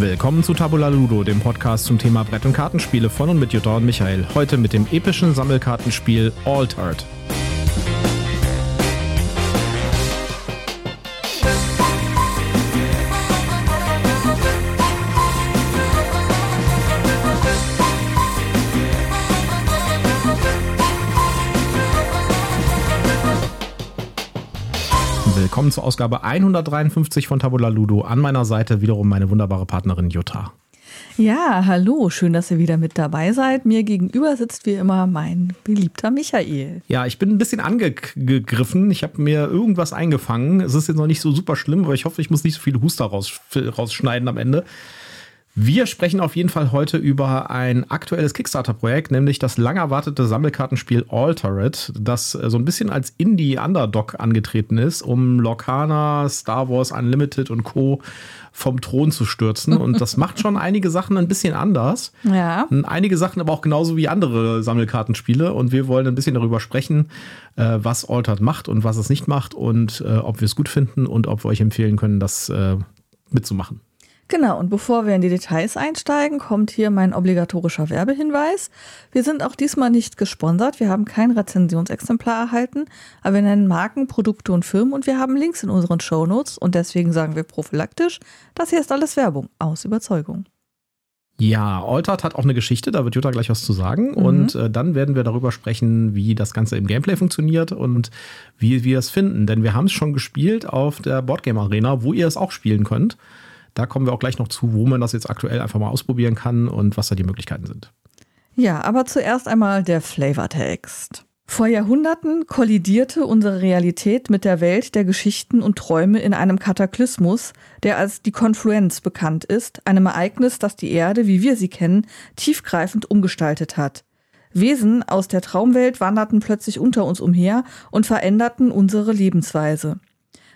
Willkommen zu Tabula Ludo, dem Podcast zum Thema Brett- und Kartenspiele von und mit Jutta und Michael. Heute mit dem epischen Sammelkartenspiel Altered. Willkommen zur Ausgabe 153 von Tabula Ludo. An meiner Seite wiederum meine wunderbare Partnerin Jutta. Ja, hallo, schön, dass ihr wieder mit dabei seid. Mir gegenüber sitzt wie immer mein beliebter Michael. Ja, ich bin ein bisschen angegriffen. Ich habe mir irgendwas eingefangen. Es ist jetzt noch nicht so super schlimm, aber ich hoffe, ich muss nicht so viele Huster raus, rausschneiden am Ende. Wir sprechen auf jeden Fall heute über ein aktuelles Kickstarter-Projekt, nämlich das lang erwartete Sammelkartenspiel Altered, das so ein bisschen als Indie-Underdog angetreten ist, um Lorcana, Star Wars Unlimited und Co. vom Thron zu stürzen. Und das macht schon einige Sachen ein bisschen anders. Ja. Einige Sachen aber auch genauso wie andere Sammelkartenspiele. Und wir wollen ein bisschen darüber sprechen, äh, was Altered macht und was es nicht macht und äh, ob wir es gut finden und ob wir euch empfehlen können, das äh, mitzumachen. Genau, und bevor wir in die Details einsteigen, kommt hier mein obligatorischer Werbehinweis. Wir sind auch diesmal nicht gesponsert, wir haben kein Rezensionsexemplar erhalten, aber wir nennen Marken, Produkte und Firmen und wir haben Links in unseren Shownotes und deswegen sagen wir prophylaktisch, das hier ist alles Werbung, aus Überzeugung. Ja, Altered hat auch eine Geschichte, da wird Jutta gleich was zu sagen. Mhm. Und äh, dann werden wir darüber sprechen, wie das Ganze im Gameplay funktioniert und wie wir es finden. Denn wir haben es schon gespielt auf der Boardgame Arena, wo ihr es auch spielen könnt. Da kommen wir auch gleich noch zu, wo man das jetzt aktuell einfach mal ausprobieren kann und was da die Möglichkeiten sind. Ja, aber zuerst einmal der Flavortext. Vor Jahrhunderten kollidierte unsere Realität mit der Welt der Geschichten und Träume in einem Kataklysmus, der als die Konfluenz bekannt ist, einem Ereignis, das die Erde, wie wir sie kennen, tiefgreifend umgestaltet hat. Wesen aus der Traumwelt wanderten plötzlich unter uns umher und veränderten unsere Lebensweise.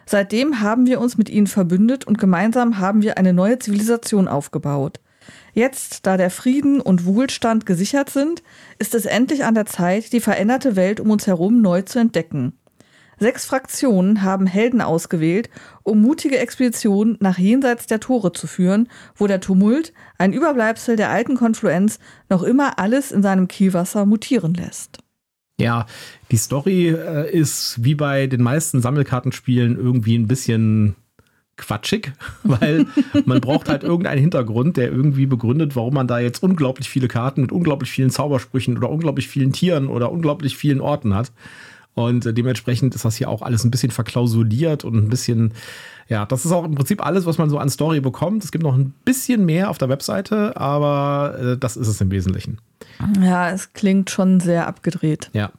Seitdem haben wir uns mit ihnen verbündet und gemeinsam haben wir eine neue Zivilisation aufgebaut. Jetzt, da der Frieden und Wohlstand gesichert sind, ist es endlich an der Zeit, die veränderte Welt um uns herum neu zu entdecken. Sechs Fraktionen haben Helden ausgewählt, um mutige Expeditionen nach jenseits der Tore zu führen, wo der Tumult, ein Überbleibsel der alten Konfluenz, noch immer alles in seinem Kielwasser mutieren lässt. Ja, die Story äh, ist wie bei den meisten Sammelkartenspielen irgendwie ein bisschen quatschig, weil man braucht halt irgendeinen Hintergrund, der irgendwie begründet, warum man da jetzt unglaublich viele Karten mit unglaublich vielen Zaubersprüchen oder unglaublich vielen Tieren oder unglaublich vielen Orten hat. Und äh, dementsprechend ist das hier auch alles ein bisschen verklausuliert und ein bisschen, ja, das ist auch im Prinzip alles, was man so an Story bekommt. Es gibt noch ein bisschen mehr auf der Webseite, aber äh, das ist es im Wesentlichen. Ja, es klingt schon sehr abgedreht. Ja.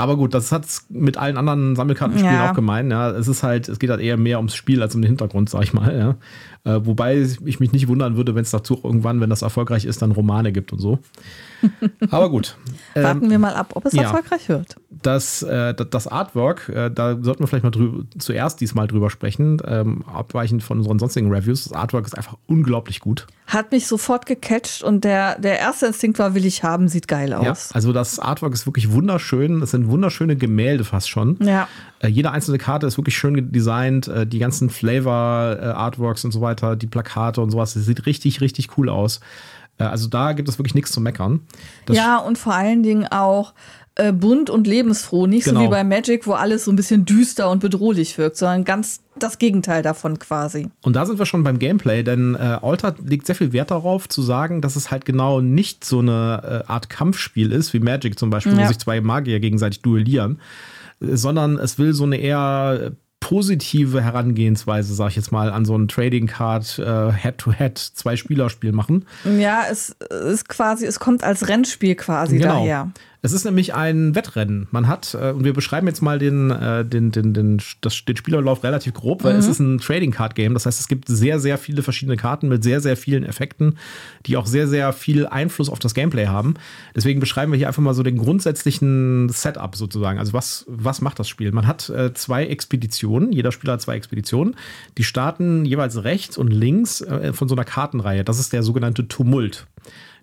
Aber gut, das hat es mit allen anderen Sammelkartenspielen ja. auch gemeint. Ja. Es ist halt, es geht halt eher mehr ums Spiel als um den Hintergrund, sag ich mal. Ja. Äh, wobei ich mich nicht wundern würde, wenn es dazu irgendwann, wenn das erfolgreich ist, dann Romane gibt und so. Aber gut. Warten ähm, wir mal ab, ob es ja, erfolgreich wird. Das, äh, das Artwork, äh, da sollten wir vielleicht mal drüber, zuerst diesmal drüber sprechen, ähm, abweichend von unseren sonstigen Reviews. Das Artwork ist einfach unglaublich gut. Hat mich sofort gecatcht und der, der erste Instinkt war, will ich haben, sieht geil aus. Ja, also das Artwork ist wirklich wunderschön. Es sind wunderschöne Gemälde fast schon. Ja. Äh, jede einzelne Karte ist wirklich schön designt. Äh, die ganzen Flavor-Artworks äh, und so weiter, die Plakate und sowas, das sieht richtig, richtig cool aus. Also da gibt es wirklich nichts zu meckern. Das ja, und vor allen Dingen auch äh, bunt und lebensfroh. Nicht genau. so wie bei Magic, wo alles so ein bisschen düster und bedrohlich wirkt, sondern ganz das Gegenteil davon quasi. Und da sind wir schon beim Gameplay, denn äh, Alter legt sehr viel Wert darauf, zu sagen, dass es halt genau nicht so eine äh, Art Kampfspiel ist, wie Magic zum Beispiel, ja. wo sich zwei Magier gegenseitig duellieren, sondern es will so eine eher positive Herangehensweise, sag ich jetzt mal, an so ein Trading Card äh, Head-to-Head zwei Spieler-Spiel machen. Ja, es ist quasi, es kommt als Rennspiel quasi genau. daher. Es ist nämlich ein Wettrennen. Man hat, äh, und wir beschreiben jetzt mal den, äh, den, den, den, das, den Spielerlauf relativ grob, weil mhm. es ist ein Trading Card Game. Das heißt, es gibt sehr, sehr viele verschiedene Karten mit sehr, sehr vielen Effekten, die auch sehr, sehr viel Einfluss auf das Gameplay haben. Deswegen beschreiben wir hier einfach mal so den grundsätzlichen Setup sozusagen. Also was, was macht das Spiel? Man hat äh, zwei Expeditionen. Jeder Spieler hat zwei Expeditionen. Die starten jeweils rechts und links äh, von so einer Kartenreihe. Das ist der sogenannte Tumult.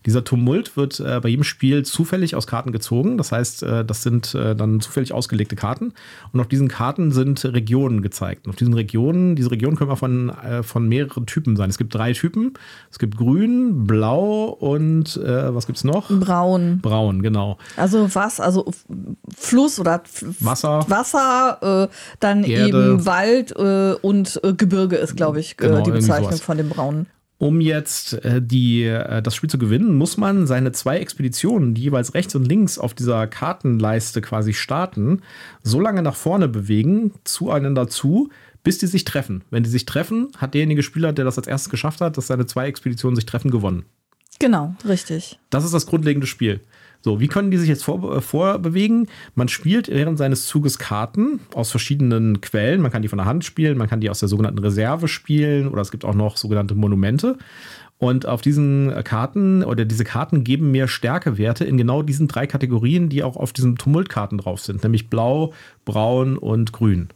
Dieser Tumult wird äh, bei jedem Spiel zufällig aus Karten gezogen. Das heißt, äh, das sind äh, dann zufällig ausgelegte Karten. Und auf diesen Karten sind Regionen gezeigt. Und auf diesen Regionen, diese Regionen können auch von, äh, von mehreren Typen sein. Es gibt drei Typen. Es gibt grün, blau und äh, was gibt es noch? Braun. Braun, genau. Also was, also Fluss oder Wasser. Wasser, äh, dann Erde. eben Wald und Gebirge ist, glaube ich, Genau, die Bezeichnung von dem Braunen. Um jetzt äh, die, äh, das Spiel zu gewinnen, muss man seine zwei Expeditionen, die jeweils rechts und links auf dieser Kartenleiste quasi starten, so lange nach vorne bewegen, zueinander zu, bis die sich treffen. Wenn die sich treffen, hat derjenige Spieler, der das als erstes geschafft hat, dass seine zwei Expeditionen sich treffen, gewonnen. Genau, richtig. Das ist das grundlegende Spiel. So, wie können die sich jetzt vor, äh, vorbewegen? Man spielt während seines Zuges Karten aus verschiedenen Quellen. Man kann die von der Hand spielen, man kann die aus der sogenannten Reserve spielen oder es gibt auch noch sogenannte Monumente. Und auf diesen Karten oder diese Karten geben mir Stärkewerte in genau diesen drei Kategorien, die auch auf diesen Tumultkarten drauf sind, nämlich blau, braun und grün.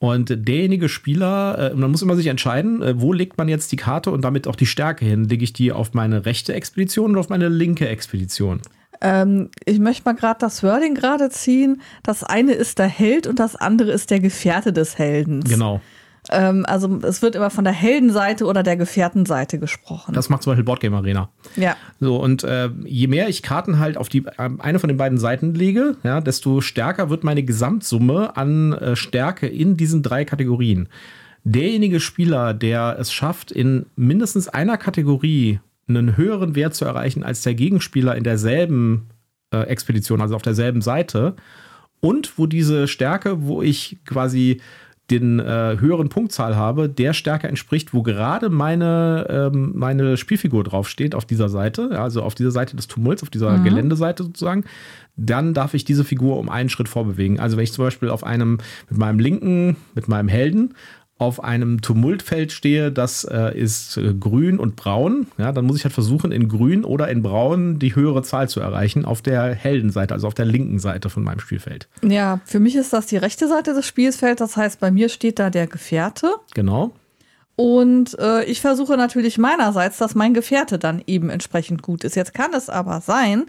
Und derjenige Spieler, äh, man muss immer sich entscheiden, äh, wo legt man jetzt die Karte und damit auch die Stärke hin? Lege ich die auf meine rechte Expedition oder auf meine linke Expedition? Ähm, ich möchte mal gerade das Wording gerade ziehen. Das eine ist der Held und das andere ist der Gefährte des Heldens. Genau. Ähm, also es wird immer von der Heldenseite oder der Gefährtenseite gesprochen. Das macht zum Beispiel Boardgame Arena. ja. So, und äh, je mehr ich Karten halt auf die ähm, eine von den beiden Seiten lege, ja, desto stärker wird meine Gesamtsumme an äh, Stärke in diesen drei Kategorien. Derjenige Spieler, der es schafft, in mindestens einer Kategorie einen höheren Wert zu erreichen als der Gegenspieler in derselben äh, Expedition, also auf derselben Seite, und wo diese Stärke, wo ich quasi den äh, höheren Punktzahl habe, der Stärke entspricht, wo gerade meine, ähm, meine Spielfigur draufsteht auf dieser Seite, also auf dieser Seite des Tumults, auf dieser Geländeseite sozusagen, dann darf ich diese Figur um einen Schritt vorbewegen. Also wenn ich zum Beispiel auf einem, mit meinem linken, mit meinem Helden, auf einem Tumultfeld stehe, das äh, ist äh, grün und braun, ja, dann muss ich halt versuchen, in grün oder in braun die höhere Zahl zu erreichen auf der Heldenseite, also auf der linken Seite von meinem Spielfeld. ja, für mich ist das die rechte Seite des Spielfelds. Das heißt, bei mir steht da der Gefährte. Genau. Und äh, ich versuche natürlich meinerseits, dass mein Gefährte dann eben entsprechend gut ist. Jetzt kann es aber sein,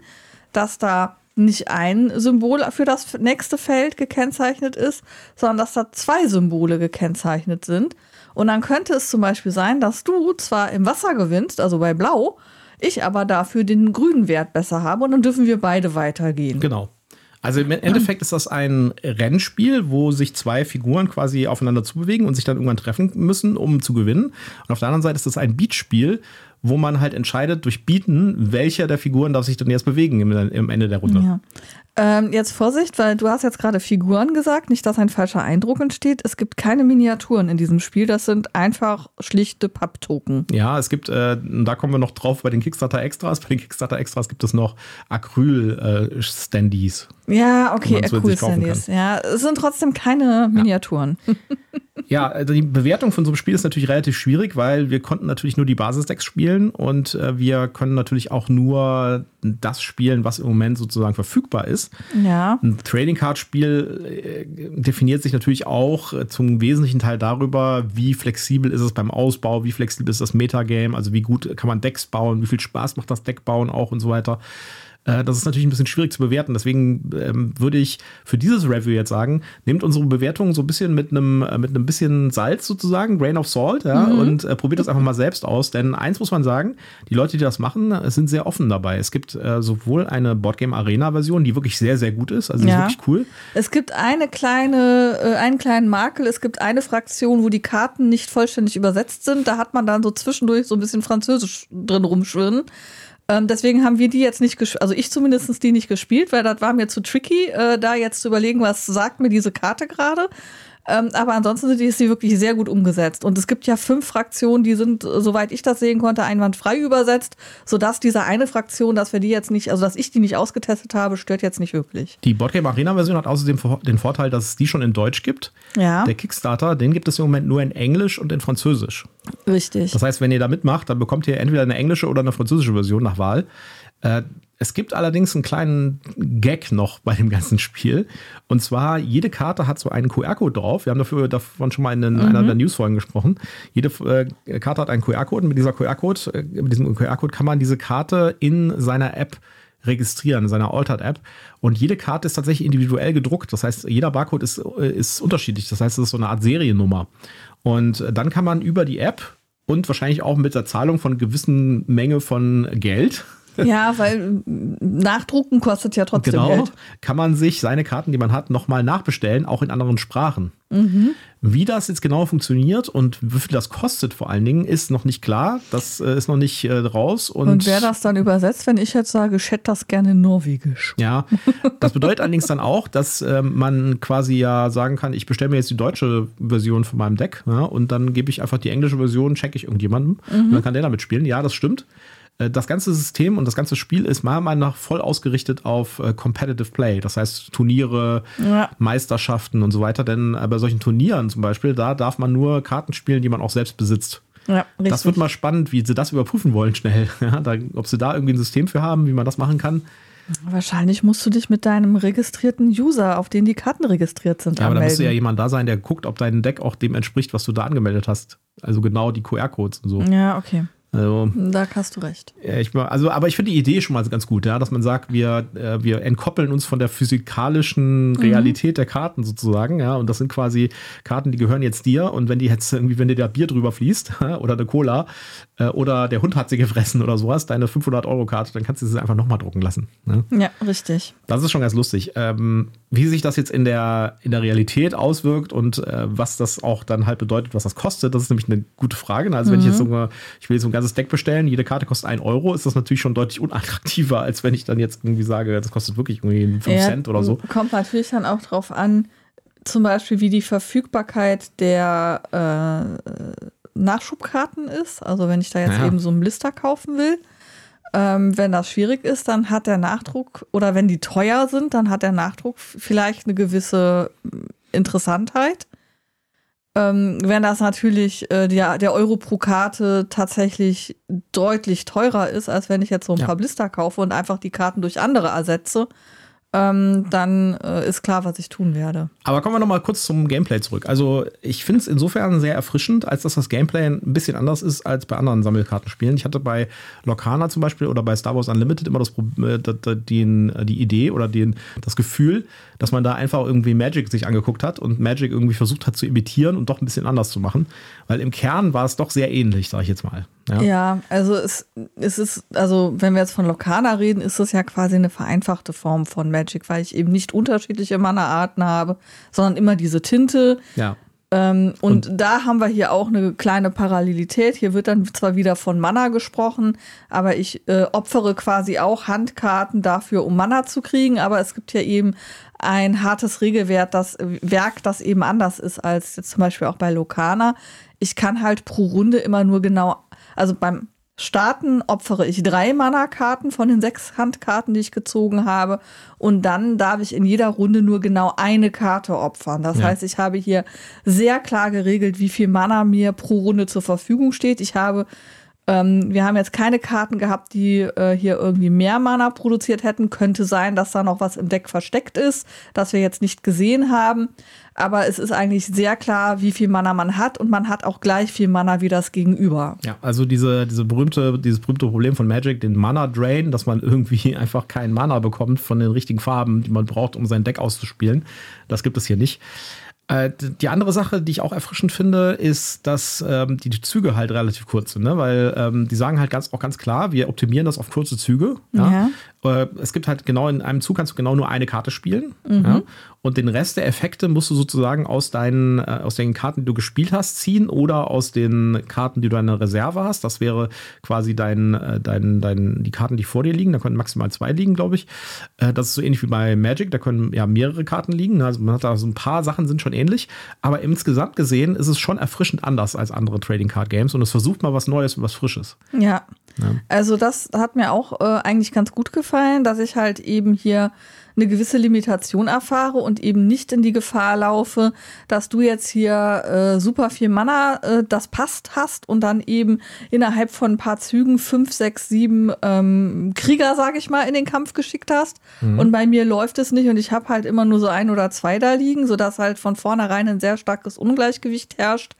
dass da nicht ein Symbol für das nächste Feld gekennzeichnet ist, sondern dass da zwei Symbole gekennzeichnet sind. Und dann könnte es zum Beispiel sein, dass du zwar im Wasser gewinnst, also bei Blau, ich aber dafür den grünen Wert besser habe und dann dürfen wir beide weitergehen. Genau. Also im Endeffekt ist das ein Rennspiel, wo sich zwei Figuren quasi aufeinander zubewegen und sich dann irgendwann treffen müssen, um zu gewinnen. Und auf der anderen Seite ist das ein Beatspiel, wo man halt entscheidet durch Bieten, welcher der Figuren darf sich dann jetzt bewegen im, im Ende der Runde. Ja. Ähm, jetzt Vorsicht, weil du hast jetzt gerade Figuren gesagt, nicht, dass ein falscher Eindruck entsteht. Es gibt keine Miniaturen in diesem Spiel, das sind einfach schlichte Papptoken. Ja, es gibt, äh, da kommen wir noch drauf bei den Kickstarter Extras. Bei den Kickstarter Extras gibt es noch. Ja, okay, man äh, cool kaufen Standees. Ja, es sind trotzdem keine Miniaturen. Ja, also die Bewertung von so einem Spiel ist natürlich relativ schwierig, weil wir konnten natürlich nur die Basisdecks spielen und äh, wir können natürlich auch nur das spielen, was im Moment sozusagen verfügbar ist. Ja. Ein Trading Card Spiel äh, definiert sich natürlich auch äh, zum wesentlichen Teil darüber, wie flexibel ist es beim Ausbau, wie flexibel ist das Metagame, also wie gut kann man Decks bauen, wie viel Spaß macht das Deckbauen auch und so weiter. Äh, Das ist natürlich ein bisschen schwierig zu bewerten. Deswegen ähm, würde ich für dieses Review jetzt sagen, nehmt unsere Bewertung so ein bisschen mit einem äh, mit einem bisschen Salz sozusagen, Grain of Salt, ja, und äh, probiert das einfach mal selbst aus. Denn eins muss man sagen, die Leute, die das machen, sind sehr offen dabei. Es gibt äh, sowohl eine Boardgame Arena Version, die wirklich sehr, sehr gut ist, also Ja. ist wirklich cool. Es gibt eine kleine, äh, einen kleinen Makel. Es gibt eine Fraktion, wo die Karten nicht vollständig übersetzt sind. Da hat man dann so zwischendurch so ein bisschen Französisch drin rumschwirren. Ähm, deswegen haben wir die jetzt nicht gespielt, also ich zumindest die nicht gespielt, weil das war mir zu tricky, äh, da jetzt zu überlegen, was sagt mir diese Karte gerade. Ähm, aber ansonsten sind die- ist sie wirklich sehr gut umgesetzt. Und es gibt ja fünf Fraktionen, die sind, äh, soweit ich das sehen konnte, einwandfrei übersetzt, sodass diese eine Fraktion, dass wir die jetzt nicht, also dass ich die nicht ausgetestet habe, stört jetzt nicht wirklich. Die Boardgame Arena Version hat außerdem den Vorteil, dass es die schon in Deutsch gibt. Ja. Der Kickstarter, den gibt es im Moment nur in Englisch und in Französisch. Richtig. Das heißt, wenn ihr da mitmacht, dann bekommt ihr entweder eine englische oder eine französische Version nach Wahl. Äh, Es gibt allerdings einen kleinen Gag noch bei dem ganzen Spiel. Und zwar, jede Karte hat so einen QR-Code drauf. Wir haben dafür davon schon mal in mhm. einer der Newsfolgen gesprochen. Jede äh, Karte hat einen QR-Code und mit dieser QR-Code, äh, mit diesem QR-Code kann man diese Karte in seiner App registrieren, in seiner Altered-App. Und jede Karte ist tatsächlich individuell gedruckt. Das heißt, jeder Barcode ist, äh, ist unterschiedlich. Das heißt, es ist so eine Art Seriennummer. Und dann kann man über die App und wahrscheinlich auch mit der Zahlung von gewissen Menge von Geld ja, weil Nachdrucken kostet ja trotzdem genau, Geld. Kann man sich seine Karten, die man hat, nochmal nachbestellen, auch in anderen Sprachen. Mhm. Wie das jetzt genau funktioniert und wie viel das kostet vor allen Dingen, ist noch nicht klar. Das äh, ist noch nicht äh, raus. Und, und wer das dann übersetzt, wenn ich jetzt sage, ich hätte das gerne in Norwegisch. Ja, das bedeutet allerdings dann auch, dass äh, man quasi ja sagen kann, ich bestelle mir jetzt die deutsche Version von meinem Deck ja, und dann gebe ich einfach die englische Version, checke ich irgendjemandem mhm. und dann kann der damit spielen. Ja, das stimmt. Äh, das ganze System und das ganze Spiel ist meiner Meinung nach voll ausgerichtet auf äh, Competitive Play. Das heißt Turniere, ja. Meisterschaften und so weiter. Denn äh, bei solchen Turnieren zum Beispiel, da darf man nur Karten spielen, die man auch selbst besitzt. Ja, das wird mal spannend, wie sie das überprüfen wollen schnell. Ja, da, ob sie da irgendwie ein System für haben, wie man das machen kann. Wahrscheinlich musst du dich mit deinem registrierten User, auf den die Karten registriert sind, ja, aber da müsste ja jemand da sein, der guckt, ob dein Deck auch dem entspricht, was du da angemeldet hast. Also genau die QR-Codes und so. Ja, okay. Also, da hast du recht. Ja, ich, also, aber ich finde die Idee schon mal ganz gut, ja, dass man sagt, wir, äh, wir entkoppeln uns von der physikalischen mhm. Realität mhm. der Karten sozusagen, ja, und das sind quasi Karten, die gehören jetzt dir und wenn die jetzt irgendwie, wenn dir da Bier drüber fließt oder eine Cola äh, oder der Hund hat sie gefressen oder sowas, deine 500 Euro Karte, dann kannst du sie einfach nochmal drucken lassen. Ne? Ja, richtig. Das ist schon ganz lustig. Ähm, wie sich das jetzt in der, in der Realität auswirkt und äh, was das auch dann halt bedeutet, was das kostet, das ist nämlich eine gute Frage. Also, wenn ich jetzt mhm. so, ich will jetzt so ein ganzes Deck bestellen, jede Karte kostet 1 Euro, ist das natürlich schon deutlich unattraktiver, als wenn ich dann jetzt irgendwie sage, das kostet wirklich irgendwie 5 ja, Cent oder so. Kommt natürlich dann auch drauf an, zum Beispiel, wie die Verfügbarkeit der äh, Nachschubkarten ist. Also, wenn ich da jetzt ja. eben so einen Blister kaufen will ähm, wenn das schwierig ist, dann hat der Nachdruck, oder wenn die teuer sind, dann hat der Nachdruck vielleicht eine gewisse Interessantheit. Ähm, wenn das natürlich äh, der, der Euro pro Karte tatsächlich deutlich teurer ist, als wenn ich jetzt so ein ja. paar Blister kaufe und einfach die Karten durch andere ersetze, ähm, dann äh, ist klar, was ich tun werde. Aber kommen wir noch mal kurz zum Gameplay zurück. Also ich finde es insofern sehr erfrischend, als dass das Gameplay ein bisschen anders ist als bei anderen Sammelkartenspielen. Ich hatte bei Locana zum Beispiel oder bei Star Wars Unlimited immer das äh, den, die Idee oder den, das Gefühl, dass man da einfach irgendwie Magic sich angeguckt hat und Magic irgendwie versucht hat zu imitieren und doch ein bisschen anders zu machen. Weil im Kern war es doch sehr ähnlich, sage ich jetzt mal. Ja, ja also es, es ist, also wenn wir jetzt von Lokana reden, ist es ja quasi eine vereinfachte Form von Magic, weil ich eben nicht unterschiedliche Mana-Arten habe, sondern immer diese Tinte. Ja. Ähm, und, und, da haben wir hier auch eine kleine Parallelität. Hier wird dann zwar wieder von Mana gesprochen, aber ich äh, opfere quasi auch Handkarten dafür, um Mana zu kriegen. Aber es gibt hier eben ein hartes Regelwerk, das Werk, das eben anders ist als jetzt zum Beispiel auch bei Lokana. Ich kann halt pro Runde immer nur genau also beim Starten opfere ich drei Mana-Karten von den sechs Handkarten, die ich gezogen habe. Und dann darf ich in jeder Runde nur genau eine Karte opfern. Das ja. heißt, ich habe hier sehr klar geregelt, wie viel Mana mir pro Runde zur Verfügung steht. Ich habe ähm, wir haben jetzt keine Karten gehabt, die äh, hier irgendwie mehr Mana produziert hätten. Könnte sein, dass da noch was im Deck versteckt ist, das wir jetzt nicht gesehen haben aber es ist eigentlich sehr klar, wie viel Mana man hat und man hat auch gleich viel Mana wie das Gegenüber. Ja, also diese, diese berühmte, dieses berühmte Problem von Magic, den Mana Drain, dass man irgendwie einfach keinen Mana bekommt von den richtigen Farben, die man braucht, um sein Deck auszuspielen. Das gibt es hier nicht. Äh, die andere Sache, die ich auch erfrischend finde, ist, dass ähm, die Züge halt relativ kurz sind, ne? weil ähm, die sagen halt ganz, auch ganz klar, wir optimieren das auf kurze Züge. Ja? Ja. Äh, es gibt halt genau in einem Zug kannst du genau nur eine Karte spielen. Mhm. Ja? Und den Rest der Effekte musst du sozusagen aus deinen, äh, aus den Karten, die du gespielt hast, ziehen oder aus den Karten, die du in der Reserve hast. Das wäre quasi dein, äh, dein, dein, die Karten, die vor dir liegen. Da können maximal zwei liegen, glaube ich. Das ist so ähnlich wie bei Magic. Da können ja mehrere Karten liegen. Also man hat da so ein paar Sachen sind schon ähnlich. Aber insgesamt gesehen ist es schon erfrischend anders als andere Trading Card Games und es versucht mal was Neues und was Frisches. Ja. ja. Also das hat mir auch äh, eigentlich ganz gut gefallen, dass ich halt eben hier eine gewisse Limitation erfahre und eben nicht in die Gefahr laufe, dass du jetzt hier äh, super viel Mana, äh, das passt, hast und dann eben innerhalb von ein paar Zügen fünf, sechs, sieben ähm, Krieger, sag ich mal, in den Kampf geschickt hast. Mhm. Und bei mir läuft es nicht und ich habe halt immer nur so ein oder zwei da liegen, sodass halt von vornherein ein sehr starkes Ungleichgewicht herrscht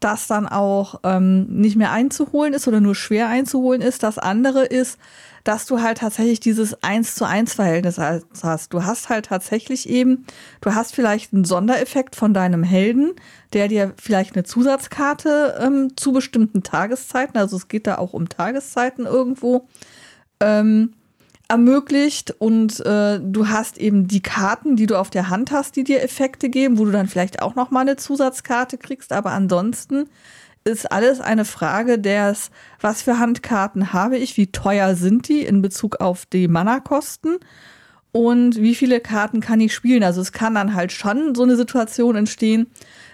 das dann auch ähm, nicht mehr einzuholen ist oder nur schwer einzuholen ist. Das andere ist, dass du halt tatsächlich dieses Eins zu eins Verhältnis hast. Du hast halt tatsächlich eben, du hast vielleicht einen Sondereffekt von deinem Helden, der dir vielleicht eine Zusatzkarte ähm, zu bestimmten Tageszeiten, also es geht da auch um Tageszeiten irgendwo, ähm, ermöglicht und äh, du hast eben die Karten, die du auf der Hand hast, die dir Effekte geben, wo du dann vielleicht auch noch mal eine Zusatzkarte kriegst, aber ansonsten ist alles eine Frage des, was für Handkarten habe ich, wie teuer sind die in Bezug auf die Mana-Kosten und wie viele Karten kann ich spielen. Also es kann dann halt schon so eine Situation entstehen,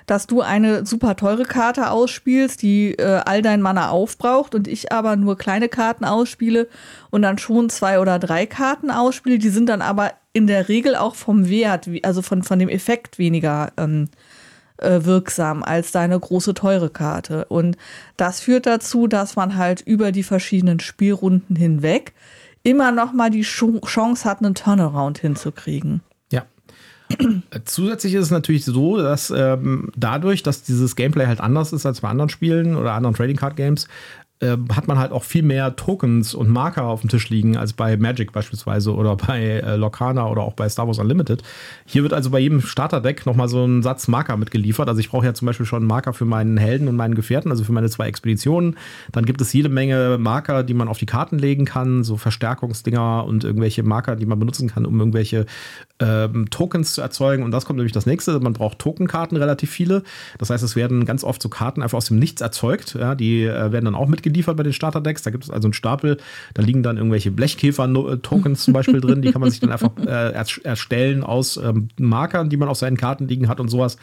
dass du eine super teure Karte ausspielst, die äh, all dein Mana aufbraucht und ich aber nur kleine Karten ausspiele und dann schon zwei oder drei Karten ausspiele. Die sind dann aber in der Regel auch vom Wert, also von, von dem Effekt weniger ähm, äh, wirksam als deine große teure Karte. Und das führt dazu, dass man halt über die verschiedenen Spielrunden hinweg immer noch mal die Chance hat, einen Turnaround hinzukriegen. Ja. Zusätzlich ist es natürlich so, dass ähm, dadurch, dass dieses Gameplay halt anders ist als bei anderen Spielen oder anderen Trading Card Games, äh, hat man halt auch viel mehr Tokens und Marker auf dem Tisch liegen als bei Magic beispielsweise oder bei äh, Locana oder auch bei Star Wars Unlimited. Hier wird also bei jedem Starterdeck nochmal so ein Satz Marker mitgeliefert. Also ich brauche ja zum Beispiel schon einen Marker für meinen Helden und meinen Gefährten, also für meine zwei Expeditionen. Dann gibt es jede Menge Marker, die man auf die Karten legen kann, so Verstärkungsdinger und irgendwelche Marker, die man benutzen kann, um irgendwelche ähm, Tokens zu erzeugen. Und das kommt nämlich das nächste. Man braucht Tokenkarten relativ viele. Das heißt, es werden ganz oft so Karten einfach aus dem Nichts erzeugt. Ja, die äh, werden dann auch mitgeliefert geliefert bei den Starterdecks. Da gibt es also einen Stapel, da liegen dann irgendwelche Blechkäfer-Tokens zum Beispiel drin, die kann man sich dann einfach äh, erstellen aus ähm, Markern, die man auf seinen Karten liegen hat und sowas.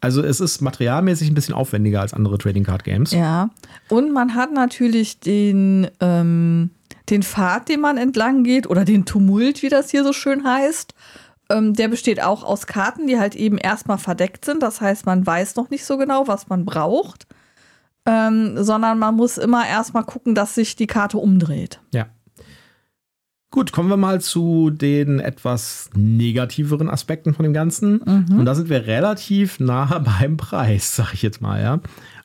Also es ist materialmäßig ein bisschen aufwendiger als andere Trading Card Games. Ja, und man hat natürlich den, ähm, den Pfad, den man entlang geht oder den Tumult, wie das hier so schön heißt. Ähm, der besteht auch aus Karten, die halt eben erstmal verdeckt sind. Das heißt, man weiß noch nicht so genau, was man braucht ähm, sondern man muss immer erstmal gucken, dass sich die Karte umdreht. Ja. Gut, kommen wir mal zu den etwas negativeren Aspekten von dem Ganzen. Mhm. Und da sind wir relativ nah beim Preis, sag ich jetzt mal, ja.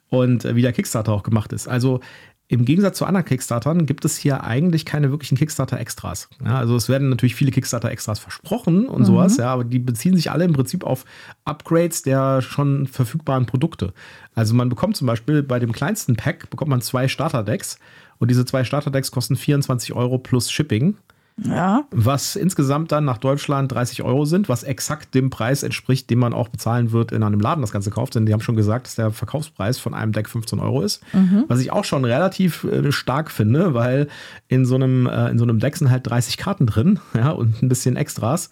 Und äh, wie der Kickstarter auch gemacht ist. Also im Gegensatz zu anderen Kickstartern gibt es hier eigentlich keine wirklichen Kickstarter-Extras. Ja, also es werden natürlich viele Kickstarter-Extras versprochen und mhm. sowas, ja, aber die beziehen sich alle im Prinzip auf Upgrades der schon verfügbaren Produkte. Also man bekommt zum Beispiel bei dem kleinsten Pack bekommt man zwei Starter-Decks und diese zwei Starter-Decks kosten 24 Euro plus Shipping. Ja. Was insgesamt dann nach Deutschland 30 Euro sind, was exakt dem Preis entspricht, den man auch bezahlen wird, in einem Laden das Ganze kauft. Denn die haben schon gesagt, dass der Verkaufspreis von einem Deck 15 Euro ist. Mhm. Was ich auch schon relativ äh, stark finde, weil in so, einem, äh, in so einem Deck sind halt 30 Karten drin ja, und ein bisschen Extras.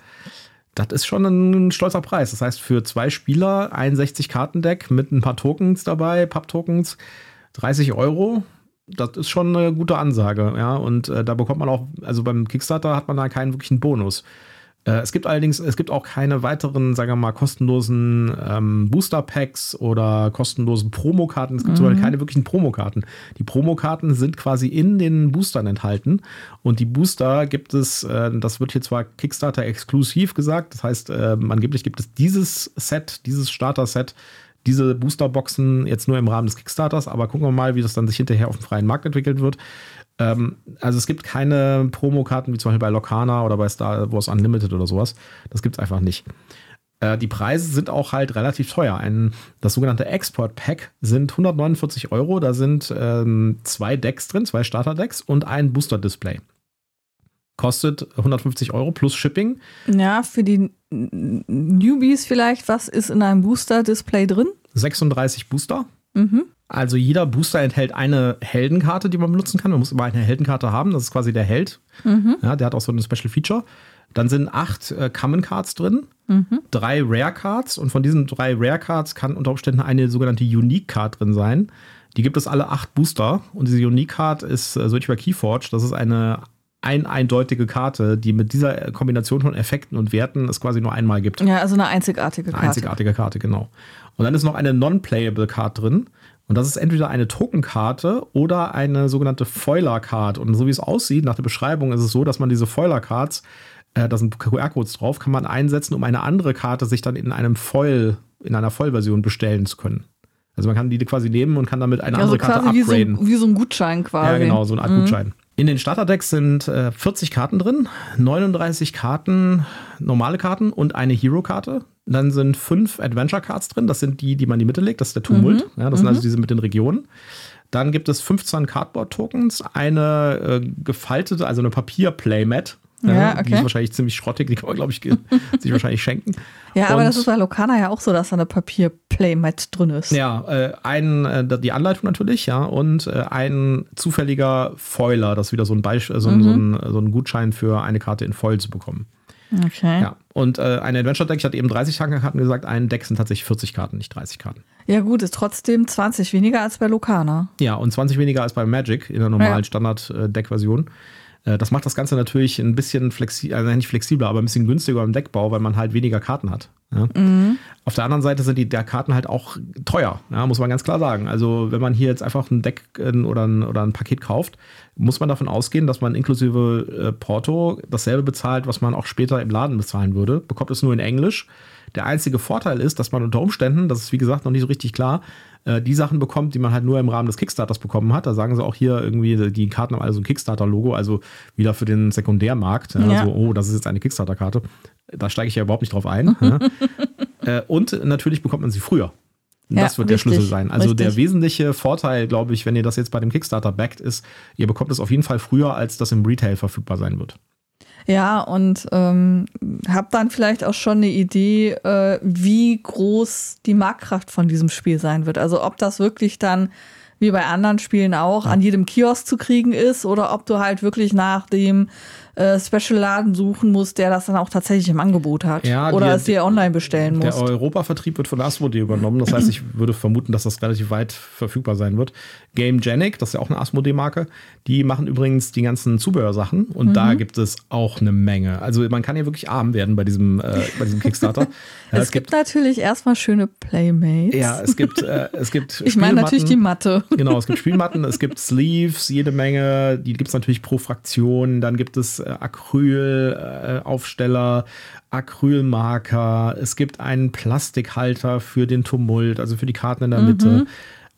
Das ist schon ein stolzer Preis. Das heißt, für zwei Spieler ein 60-Karten-Deck mit ein paar Tokens dabei, Papp-Tokens, 30 Euro das ist schon eine gute Ansage, ja. Und äh, da bekommt man auch, also beim Kickstarter hat man da keinen wirklichen Bonus. Äh, es gibt allerdings, es gibt auch keine weiteren, sagen wir mal, kostenlosen ähm, Booster-Packs oder kostenlosen Promokarten. Es gibt mhm. keine wirklichen Promokarten. Die Promokarten sind quasi in den Boostern enthalten. Und die Booster gibt es, äh, das wird hier zwar Kickstarter exklusiv gesagt, das heißt, äh, angeblich gibt es dieses Set, dieses Starter-Set diese Boosterboxen jetzt nur im Rahmen des Kickstarters, aber gucken wir mal, wie das dann sich hinterher auf dem freien Markt entwickelt wird. Ähm, also es gibt keine Promokarten wie zum Beispiel bei Locana oder bei Star Wars Unlimited oder sowas. Das gibt es einfach nicht. Äh, die Preise sind auch halt relativ teuer. Ein, das sogenannte Export Pack sind 149 Euro. Da sind ähm, zwei Decks drin, zwei Starter-Decks und ein Booster-Display kostet 150 Euro plus Shipping. Ja, für die Newbies vielleicht, was ist in einem Booster-Display drin? 36 Booster. Mhm. Also jeder Booster enthält eine Heldenkarte, die man benutzen kann. Man muss immer eine Heldenkarte haben. Das ist quasi der Held. Mhm. Ja, der hat auch so ein Special Feature. Dann sind acht äh, Common Cards drin, mhm. drei Rare Cards und von diesen drei Rare Cards kann unter Umständen eine sogenannte Unique Card drin sein. Die gibt es alle acht Booster und diese Unique Card ist äh, so wie bei Keyforge. Das ist eine ein eindeutige Karte, die mit dieser Kombination von Effekten und Werten es quasi nur einmal gibt. Ja, also eine einzigartige Karte. Eine einzigartige Karte, genau. Und dann ist noch eine Non-Playable Card drin. Und das ist entweder eine Tokenkarte oder eine sogenannte Foiler-Card. Und so wie es aussieht, nach der Beschreibung ist es so, dass man diese Foiler-Cards, äh, da sind QR-Codes drauf, kann man einsetzen, um eine andere Karte sich dann in einem Foil, in einer Foil-Version bestellen zu können. Also man kann die quasi nehmen und kann damit eine Also andere Karte quasi wie upgraden. so, wie so ein Gutschein quasi. Ja, genau, so eine Art Mhm. Gutschein. In den Starterdecks sind äh, 40 Karten drin, 39 Karten, normale Karten und eine Hero-Karte. Dann sind fünf Adventure-Cards drin, das sind die, die man in die Mitte legt, das ist der Tumult. Ja, das sind also diese mit den Regionen. Dann gibt es 15 Cardboard-Tokens, eine äh, gefaltete, also eine Papier-Playmat. Ja, Die okay. ist wahrscheinlich ziemlich schrottig, die kann man, glaube ich, sich wahrscheinlich schenken. Ja, aber Und- das ist bei Lokana ja auch so, dass da eine Papier-Playmat drin ist. Ja, äh, ein, äh, die Anleitung natürlich, ja, und äh, ein zufälliger Foiler, das ist wieder so ein, Beisch so, ein- so, ein, so ein Gutschein für eine Karte in Foil zu bekommen. Okay. Ja. Ja, und äh, ein Adventure-Deck, ich hatte eben 30 Karten gesagt, ein Deck sind tatsächlich 40 Karten, nicht 30 Karten. gut, ist trotzdem 20 weniger als bei Lokana. Ja, und 20 weniger als bei Magic in der normalen Ja. Standard-Deck-Version. Äh, Das macht das Ganze natürlich ein bisschen flexibler, also nicht flexibler, aber ein bisschen günstiger im Deckbau, weil man halt weniger Karten hat. Ja. Auf der anderen Seite sind die der Karten halt auch teuer, ja, muss man ganz klar sagen. Also wenn man hier jetzt einfach ein Deck äh, oder ein, oder ein Paket kauft, muss man davon ausgehen, dass man inklusive äh, Porto dasselbe bezahlt, was man auch später im Laden bezahlen würde. Bekommt es nur in Englisch. Der einzige Vorteil ist, dass man unter Umständen, das ist wie gesagt noch nicht so richtig klar, äh, die Sachen bekommt, die man halt nur im Rahmen des Kickstarters bekommen hat. Da sagen sie auch hier irgendwie, die Karten haben also ein Kickstarter-Logo, also wieder für den Sekundärmarkt. Ja, Ja. So, oh, das ist jetzt eine Kickstarter-Karte. Da steige ich ja überhaupt nicht drauf ein. ja. äh, und natürlich bekommt man sie früher. Ja, Das wird der richtig, Schlüssel sein. Also richtig. der wesentliche Vorteil, glaube ich, wenn ihr das jetzt bei dem Kickstarter backt, ist, ihr bekommt es auf jeden Fall früher, als das im Retail verfügbar sein wird. Ja, und ähm, hab dann vielleicht auch schon eine Idee, äh, wie groß die Marktkraft von diesem Spiel sein wird. Also ob das wirklich dann, wie bei anderen Spielen auch, an jedem Kiosk zu kriegen ist oder ob du halt wirklich nach dem äh, Special-Laden suchen musst, der das dann auch tatsächlich im Angebot hat. Ja, oder die- es dir online bestellen Der musst. Europavertrieb wird von Asmodee übernommen. Das heißt, ich würde vermuten, dass das relativ weit verfügbar sein wird. Game Genic, das ist ja auch eine Asmodee-Marke, die machen übrigens die ganzen Zubehörsachen und Mhm. da gibt es auch eine Menge. Also man kann hier wirklich arm werden bei diesem, äh, bei diesem Kickstarter. ja, es, gibt, natürlich erstmal schöne Playmates. ja, es gibt, äh, es gibt ich meine natürlich die. Matte. Genau, es gibt Spielmatten, es gibt Sleeves, jede Menge. Die gibt es natürlich pro Fraktion. Dann gibt es äh, Acryl-Aufsteller, Acrylmarker. Es gibt einen Plastikhalter für den Tumult, also für die Karten in der Mitte.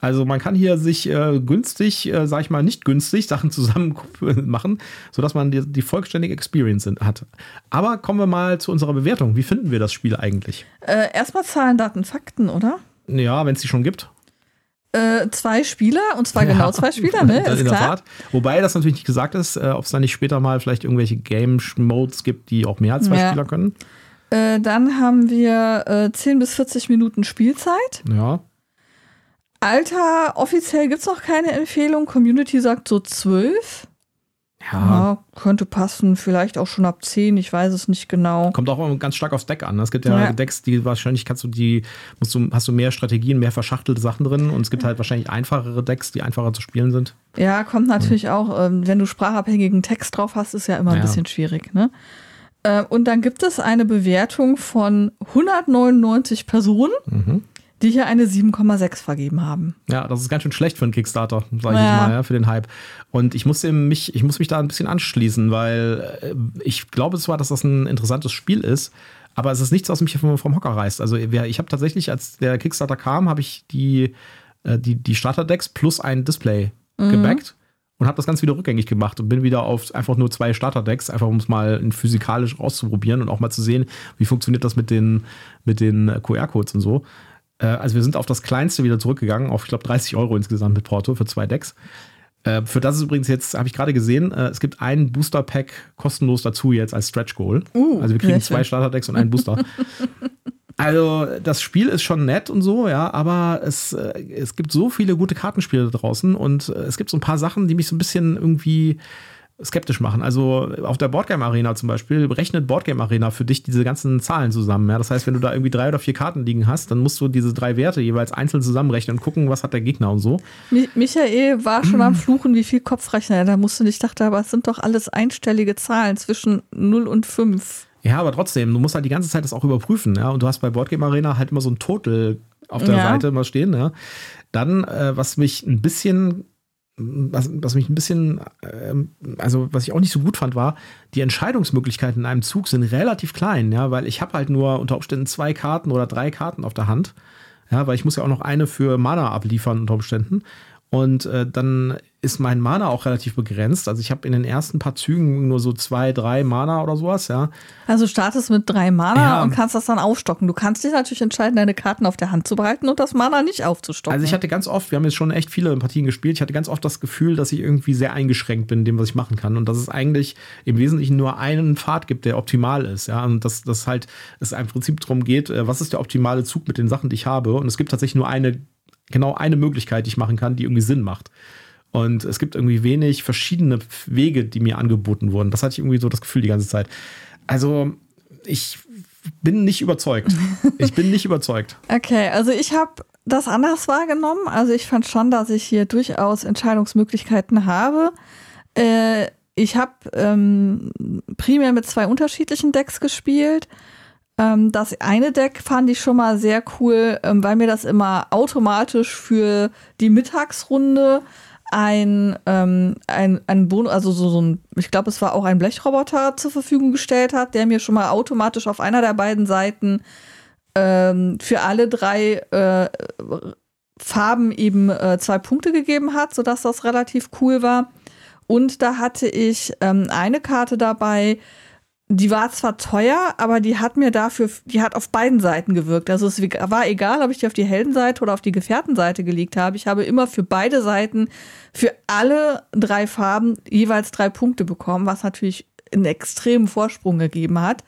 Also man kann hier sich äh, günstig, äh, sag ich mal, nicht günstig Sachen zusammen machen, sodass man die, die vollständige Experience hat. Aber kommen wir mal zu unserer Bewertung. Wie finden wir das Spiel eigentlich? Äh, erstmal Zahlen, Daten, Fakten, oder? Ja, wenn es die schon gibt. Äh, zwei Spieler, und zwar genau zwei Spieler, ne? Ist in der klar. Tat. Wobei das natürlich nicht gesagt ist, äh, ob es da nicht später mal vielleicht irgendwelche Game-Modes gibt, die auch mehr als zwei Ja. Spieler können. Äh, dann haben wir äh, 10 bis 40 Minuten Spielzeit. Ja. Alter, offiziell gibt es noch keine Empfehlung. Community sagt so 12. Ja. Ja, könnte passen. Vielleicht auch schon ab 10. Ich weiß es nicht genau. Kommt auch ganz stark aufs Deck an. Es gibt ja, Ja. Decks, die wahrscheinlich kannst du die, musst du, hast du mehr Strategien, mehr verschachtelte Sachen drin und es gibt halt wahrscheinlich einfachere Decks, die einfacher zu spielen sind. Ja, kommt natürlich auch, ähm, wenn du sprachabhängigen Text drauf hast, ist ja immer ein Ja. bisschen schwierig. Ne? Äh, und dann gibt es eine Bewertung von 199 Personen, Mhm. Die hier eine 7,6 vergeben haben. Ja, das ist ganz schön schlecht für einen Kickstarter, sag ich Ja. jetzt mal, ja, für den Hype. Und ich muss mich, ich muss mich da ein bisschen anschließen, weil äh, ich glaube zwar, dass das ein interessantes Spiel ist, aber es ist nichts, was mich vom, vom Hocker reißt. Also ich habe tatsächlich, als der Kickstarter kam, habe ich die, äh, die, die Starterdecks plus ein Display gebackt und habe das Ganze wieder rückgängig gemacht und bin wieder auf einfach nur zwei Starterdecks, einfach um es mal physikalisch auszuprobieren und auch mal zu sehen, wie funktioniert das mit den, mit den äh, QR-Codes und so. Äh, also wir sind auf das kleinste wieder zurückgegangen, auf ich glaube 30 Euro insgesamt mit Porto für zwei Decks. Äh, für das ist übrigens jetzt, habe ich gerade gesehen, äh, es gibt einen Booster-Pack kostenlos dazu jetzt als Stretch Goal. Uh, also wir kriegen zwei schön. Starterdecks und einen Booster. Also, das Spiel ist schon nett und so, ja, aber es, es gibt so viele gute Kartenspiele da draußen und es gibt so ein paar Sachen, die mich so ein bisschen irgendwie skeptisch machen. Also auf der Boardgame Arena zum Beispiel rechnet Boardgame Arena für dich diese ganzen Zahlen zusammen. Ja? Das heißt, wenn du da irgendwie drei oder vier Karten liegen hast, dann musst du diese drei Werte jeweils einzeln zusammenrechnen und gucken, was hat der Gegner und so. Michael war schon am Fluchen, wie viel Kopfrechner da musste. Ich dachte, aber es sind doch alles einstellige Zahlen zwischen 0 und 5. Ja, aber trotzdem, du musst halt die ganze Zeit das auch überprüfen. Ja? Und du hast bei Boardgame Arena halt immer so ein Total auf der ja. Seite immer stehen. Ja? Dann, äh, was mich ein bisschen was, was mich ein bisschen, äh, also was ich auch nicht so gut fand, war, die Entscheidungsmöglichkeiten in einem Zug sind relativ klein, ja, weil ich habe halt nur unter Umständen zwei Karten oder drei Karten auf der Hand. Ja, weil ich muss ja auch noch eine für Mana abliefern unter Umständen. Und äh, dann ist mein Mana auch relativ begrenzt. Also ich habe in den ersten paar Zügen nur so zwei, drei Mana oder sowas, ja. Also startest mit drei Mana ja. und kannst das dann aufstocken. Du kannst dich natürlich entscheiden, deine Karten auf der Hand zu behalten und das Mana nicht aufzustocken. Also ich hatte ganz oft, wir haben jetzt schon echt viele Partien gespielt, ich hatte ganz oft das Gefühl, dass ich irgendwie sehr eingeschränkt bin in dem, was ich machen kann. Und dass es eigentlich im Wesentlichen nur einen Pfad gibt, der optimal ist, ja. Und dass das halt es im Prinzip darum geht, äh, was ist der optimale Zug mit den Sachen, die ich habe. Und es gibt tatsächlich nur eine, genau eine Möglichkeit, die ich machen kann, die irgendwie Sinn macht. Und es gibt irgendwie wenig verschiedene Wege, die mir angeboten wurden. Das hatte ich irgendwie so das Gefühl die ganze Zeit. Also, ich bin nicht überzeugt. Ich bin nicht überzeugt. Okay, also ich habe das anders wahrgenommen. Also ich fand schon, dass ich hier durchaus Entscheidungsmöglichkeiten habe. Äh, ich habe ähm, primär mit zwei unterschiedlichen Decks gespielt. Ähm, das eine Deck fand ich schon mal sehr cool, ähm, weil mir das immer automatisch für die Mittagsrunde ein, ähm, ein, ein Bonus, also so, so ein, ich glaube, es war auch ein Blechroboter zur Verfügung gestellt hat, der mir schon mal automatisch auf einer der beiden Seiten ähm, für alle drei äh, Farben eben äh, zwei Punkte gegeben hat, sodass das relativ cool war. Und da hatte ich ähm, eine Karte dabei, die war zwar teuer, aber die hat mir dafür, die hat auf beiden Seiten gewirkt. Also es war egal, ob ich die auf die Heldenseite oder auf die Gefährtenseite gelegt habe. Ich habe immer für beide Seiten, für alle drei Farben jeweils drei Punkte bekommen, was natürlich einen extremen Vorsprung gegeben hat.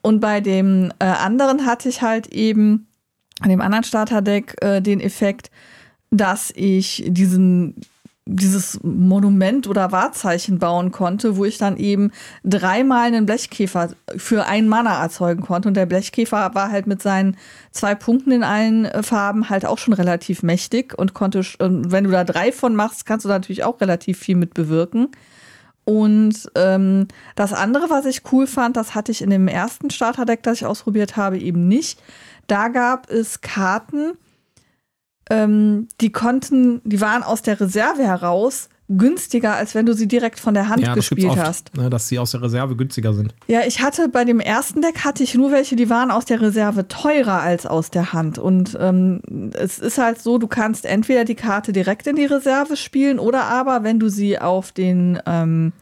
Und bei dem äh, anderen hatte ich halt eben, an dem anderen Starterdeck, äh, den Effekt, dass ich diesen dieses Monument oder Wahrzeichen bauen konnte, wo ich dann eben dreimal einen Blechkäfer für ein Mana erzeugen konnte. Und der Blechkäfer war halt mit seinen zwei Punkten in allen äh, Farben halt auch schon relativ mächtig und konnte, wenn du da drei von machst, kannst du natürlich auch relativ viel mit bewirken. Und ähm, das andere, was ich cool fand, das hatte ich in dem ersten Starterdeck, das ich ausprobiert habe, eben nicht. Da gab es Karten, ähm, die konnten, die waren aus der Reserve heraus günstiger, als wenn du sie direkt von der Hand ja, gespielt oft, hast. Ne, dass sie aus der Reserve günstiger sind. Ja, ich hatte bei dem ersten Deck hatte ich nur welche, die waren aus der Reserve teurer als aus der Hand. Und ähm, es ist halt so, du kannst entweder die Karte direkt in die Reserve spielen oder aber, wenn du sie auf den ähm,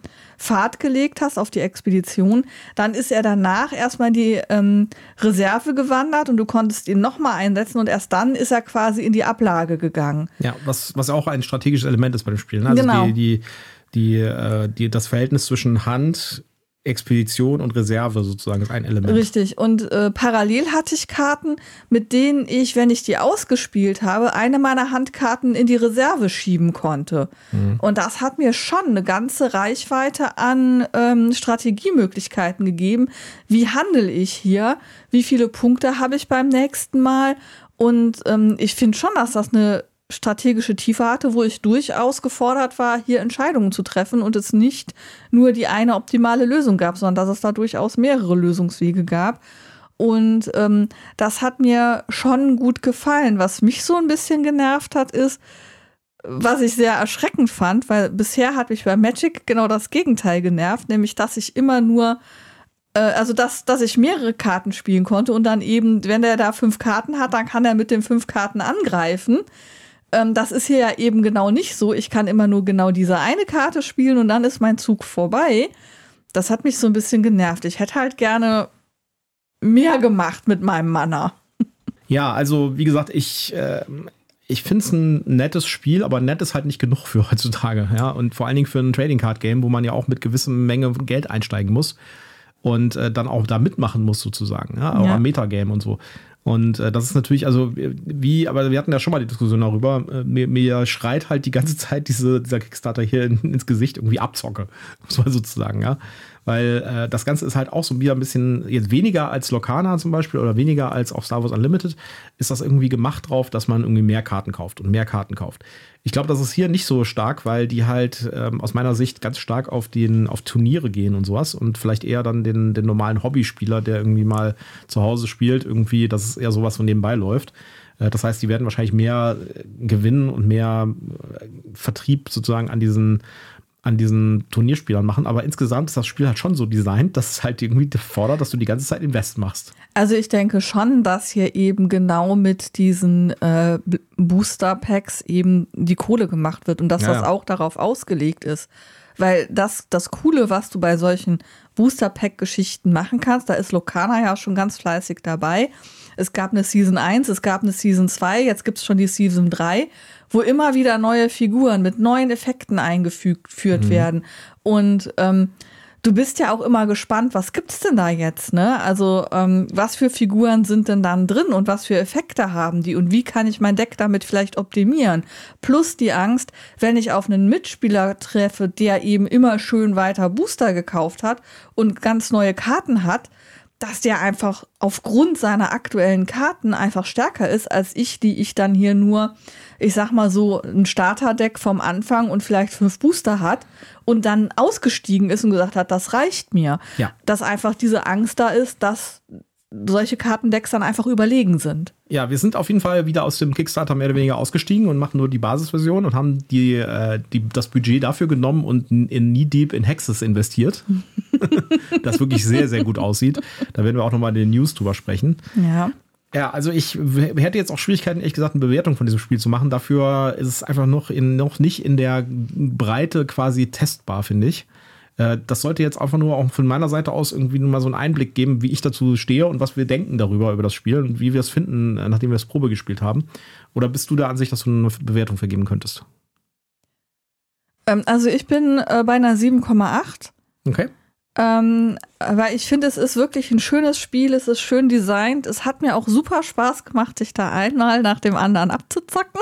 Fahrt gelegt hast, auf die Expedition, dann ist er danach erstmal in die ähm, Reserve gewandert und du konntest ihn nochmal einsetzen und erst dann ist er quasi in die Ablage gegangen. Ja, was, was auch ein strategisches Element ist bei dem Spiel. Ne? Also genau. die, die, die, äh, die, das Verhältnis zwischen Hand, Expedition und Reserve sozusagen ist ein Element. Richtig. Und äh, parallel hatte ich Karten, mit denen ich, wenn ich die ausgespielt habe, eine meiner Handkarten in die Reserve schieben konnte. Mhm. Und das hat mir schon eine ganze Reichweite an ähm, Strategiemöglichkeiten gegeben. Wie handle ich hier? Wie viele Punkte habe ich beim nächsten Mal? Und ähm, ich finde schon, dass das eine strategische Tiefe hatte, wo ich durchaus gefordert war, hier Entscheidungen zu treffen und es nicht nur die eine optimale Lösung gab, sondern dass es da durchaus mehrere Lösungswege gab. Und ähm, das hat mir schon gut gefallen. Was mich so ein bisschen genervt hat, ist, was ich sehr erschreckend fand, weil bisher hat mich bei Magic genau das Gegenteil genervt, nämlich dass ich immer nur äh, also dass, dass ich mehrere Karten spielen konnte und dann eben, wenn der da fünf Karten hat, dann kann er mit den fünf Karten angreifen. Ähm, das ist hier ja eben genau nicht so. Ich kann immer nur genau diese eine Karte spielen und dann ist mein Zug vorbei. Das hat mich so ein bisschen genervt. Ich hätte halt gerne mehr gemacht mit meinem Mana. Ja, also wie gesagt, ich, äh, ich finde es ein nettes Spiel, aber nett ist halt nicht genug für heutzutage. Ja? Und vor allen Dingen für ein Trading Card Game, wo man ja auch mit gewisser Menge Geld einsteigen muss und äh, dann auch da mitmachen muss sozusagen, ja, auch ja. am Metagame und so. Und äh, das ist natürlich, also wie, aber wir hatten ja schon mal die Diskussion darüber, äh, mir, mir schreit halt die ganze Zeit diese, dieser Kickstarter hier in, ins Gesicht irgendwie Abzocke, muss man sozusagen, ja. Weil äh, das Ganze ist halt auch so wieder ein bisschen, jetzt weniger als Locana zum Beispiel oder weniger als auf Star Wars Unlimited, ist das irgendwie gemacht drauf, dass man irgendwie mehr Karten kauft und mehr Karten kauft. Ich glaube, das ist hier nicht so stark, weil die halt ähm, aus meiner Sicht ganz stark auf den, auf Turniere gehen und sowas und vielleicht eher dann den, den normalen Hobbyspieler, der irgendwie mal zu Hause spielt, irgendwie, dass es eher sowas von nebenbei läuft. Äh, das heißt, die werden wahrscheinlich mehr äh, gewinnen und mehr äh, Vertrieb sozusagen an diesen an diesen Turnierspielern machen, aber insgesamt ist das Spiel halt schon so designt, dass es halt irgendwie fordert, dass du die ganze Zeit Invest machst. Also ich denke schon, dass hier eben genau mit diesen äh, Booster Packs eben die Kohle gemacht wird und dass ja, das ja. auch darauf ausgelegt ist. Weil das, das Coole, was du bei solchen Booster Pack Geschichten machen kannst, da ist Lokana ja schon ganz fleißig dabei. Es gab eine Season 1, es gab eine Season 2, jetzt gibt es schon die Season 3 wo immer wieder neue Figuren mit neuen Effekten eingeführt mhm. werden. Und ähm, du bist ja auch immer gespannt, was gibt's denn da jetzt, ne? Also, ähm, was für Figuren sind denn dann drin und was für Effekte haben die und wie kann ich mein Deck damit vielleicht optimieren? Plus die Angst, wenn ich auf einen Mitspieler treffe, der eben immer schön weiter Booster gekauft hat und ganz neue Karten hat, dass der einfach aufgrund seiner aktuellen Karten einfach stärker ist als ich, die ich dann hier nur, ich sag mal so, ein Starterdeck vom Anfang und vielleicht fünf Booster hat und dann ausgestiegen ist und gesagt hat, das reicht mir. Ja. Dass einfach diese Angst da ist, dass solche Kartendecks dann einfach überlegen sind. Ja, wir sind auf jeden Fall wieder aus dem Kickstarter mehr oder weniger ausgestiegen und machen nur die Basisversion und haben die, äh, die, das Budget dafür genommen und in Knee Deep in Hexes investiert. das wirklich sehr, sehr gut aussieht. Da werden wir auch nochmal in den News drüber sprechen. Ja. Ja, also ich hätte jetzt auch Schwierigkeiten, ehrlich gesagt, eine Bewertung von diesem Spiel zu machen. Dafür ist es einfach noch, in, noch nicht in der Breite quasi testbar, finde ich. Äh, das sollte jetzt einfach nur auch von meiner Seite aus irgendwie nur mal so einen Einblick geben, wie ich dazu stehe und was wir denken darüber, über das Spiel und wie wir es finden, äh, nachdem wir es Probe gespielt haben. Oder bist du der Ansicht, dass du eine Bewertung vergeben könntest? Ähm, also ich bin äh, bei einer 7,8. Okay. Ähm, weil ich finde, es ist wirklich ein schönes Spiel, es ist schön designt. Es hat mir auch super Spaß gemacht, sich da einmal nach dem anderen abzuzocken.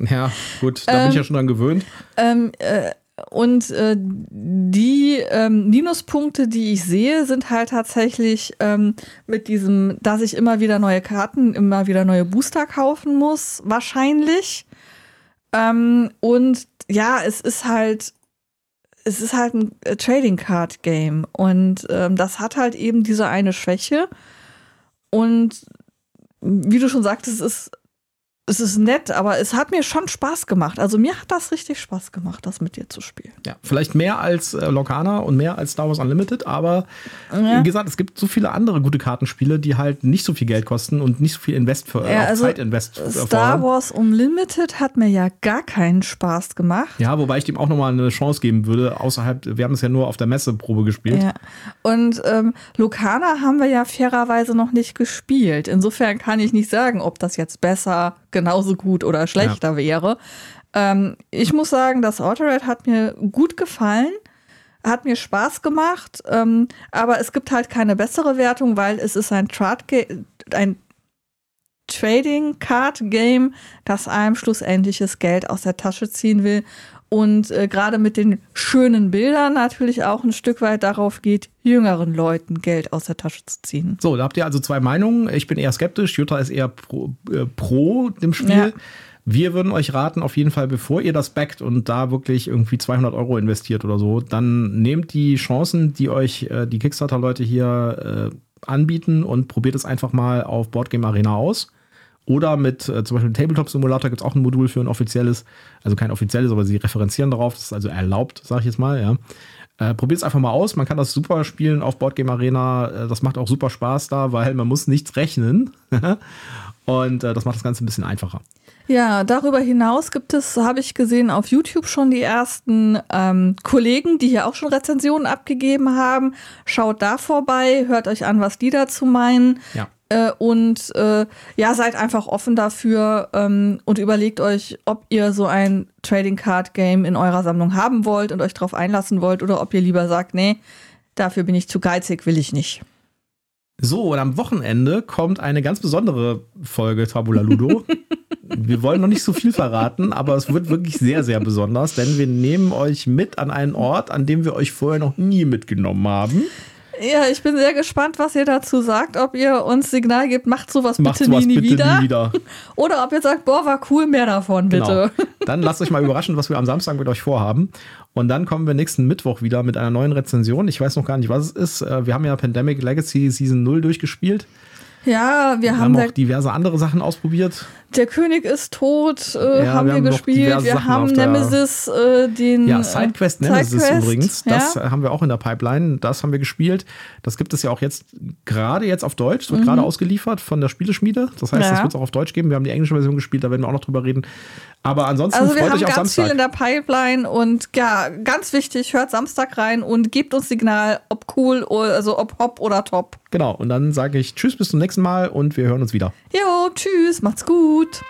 Ja, gut, da ähm, bin ich ja ähm, schon dran gewöhnt. Ähm, äh, und äh, die ähm, Minuspunkte, die ich sehe, sind halt tatsächlich ähm, mit diesem, dass ich immer wieder neue Karten, immer wieder neue Booster kaufen muss, wahrscheinlich. Ähm, und ja, es ist halt, es ist halt ein äh, Trading Card Game und ähm, das hat halt eben diese eine Schwäche. Und wie du schon sagtest, es ist es ist nett, aber es hat mir schon Spaß gemacht. Also mir hat das richtig Spaß gemacht, das mit dir zu spielen. Ja, vielleicht mehr als äh, Locana und mehr als Star Wars Unlimited, aber ja. wie gesagt, es gibt so viele andere gute Kartenspiele, die halt nicht so viel Geld kosten und nicht so viel Invest für ja, also Zeitinvest Star Wars Unlimited hat mir ja gar keinen Spaß gemacht. Ja, wobei ich dem auch nochmal eine Chance geben würde, außerhalb, wir haben es ja nur auf der Messeprobe gespielt. Ja. Und ähm, Locana haben wir ja fairerweise noch nicht gespielt. Insofern kann ich nicht sagen, ob das jetzt besser genauso gut oder schlechter ja. wäre. Ähm, ich muss sagen, das Autored hat mir gut gefallen, hat mir Spaß gemacht, ähm, aber es gibt halt keine bessere Wertung, weil es ist ein, ein Trading Card Game, das einem schlussendliches Geld aus der Tasche ziehen will und äh, gerade mit den schönen Bildern natürlich auch ein Stück weit darauf geht, jüngeren Leuten Geld aus der Tasche zu ziehen. So, da habt ihr also zwei Meinungen. Ich bin eher skeptisch, Jutta ist eher pro, äh, pro dem Spiel. Ja. Wir würden euch raten, auf jeden Fall, bevor ihr das backt und da wirklich irgendwie 200 Euro investiert oder so, dann nehmt die Chancen, die euch äh, die Kickstarter-Leute hier äh, anbieten und probiert es einfach mal auf Boardgame Arena aus. Oder mit äh, zum Beispiel Tabletop Simulator gibt es auch ein Modul für ein offizielles, also kein offizielles, aber sie referenzieren darauf, das ist also erlaubt, sage ich jetzt mal, ja. Äh, Probiert es einfach mal aus. Man kann das super spielen auf Boardgame Arena. Äh, das macht auch super Spaß da, weil man muss nichts rechnen. Und äh, das macht das Ganze ein bisschen einfacher. Ja, darüber hinaus gibt es, habe ich gesehen, auf YouTube schon die ersten ähm, Kollegen, die hier auch schon Rezensionen abgegeben haben. Schaut da vorbei, hört euch an, was die dazu meinen. Ja. Äh, und äh, ja, seid einfach offen dafür ähm, und überlegt euch, ob ihr so ein Trading Card Game in eurer Sammlung haben wollt und euch darauf einlassen wollt oder ob ihr lieber sagt, nee, dafür bin ich zu geizig, will ich nicht. So, und am Wochenende kommt eine ganz besondere Folge Tabula Ludo. wir wollen noch nicht so viel verraten, aber es wird wirklich sehr, sehr besonders, denn wir nehmen euch mit an einen Ort, an dem wir euch vorher noch nie mitgenommen haben. Ja, ich bin sehr gespannt, was ihr dazu sagt, ob ihr uns Signal gebt, macht sowas Macht bitte sowas nie, nie bitte wieder. nie wieder. Oder ob ihr sagt, boah, war cool, mehr davon, bitte. Genau. Dann lasst euch mal überraschen, was wir am Samstag mit euch vorhaben. Und dann kommen wir nächsten Mittwoch wieder mit einer neuen Rezension. Ich weiß noch gar nicht, was es ist. Äh, Wir haben ja Pandemic Legacy Season 0 durchgespielt. Ja, wir Wir haben, haben auch diverse andere Sachen ausprobiert. der König ist tot, äh, Ja, haben wir wir, haben gespielt. Wir Sachen haben Nemesis, äh, den. Ja, äh, SideQuest Nemesis Sidequest, übrigens. Das ja. äh, haben wir auch in der Pipeline. Das haben wir gespielt. Das gibt es ja auch jetzt gerade jetzt auf Deutsch. Es wird gerade ausgeliefert von der Spieleschmiede. Das heißt, Mhm. Ja. das wird es auch auf Deutsch geben. Wir haben die englische Version gespielt, da werden wir auch noch drüber reden. Aber ansonsten Also wir freut haben euch auf ganz viel Samstag. in der Pipeline und ja, ganz wichtig, hört Samstag rein und gebt uns Signal, ob cool, also ob hopp oder top. Genau. Und dann sage ich Tschüss, bis zum nächsten Mal und wir hören uns wieder. Jo, tschüss, macht's gut.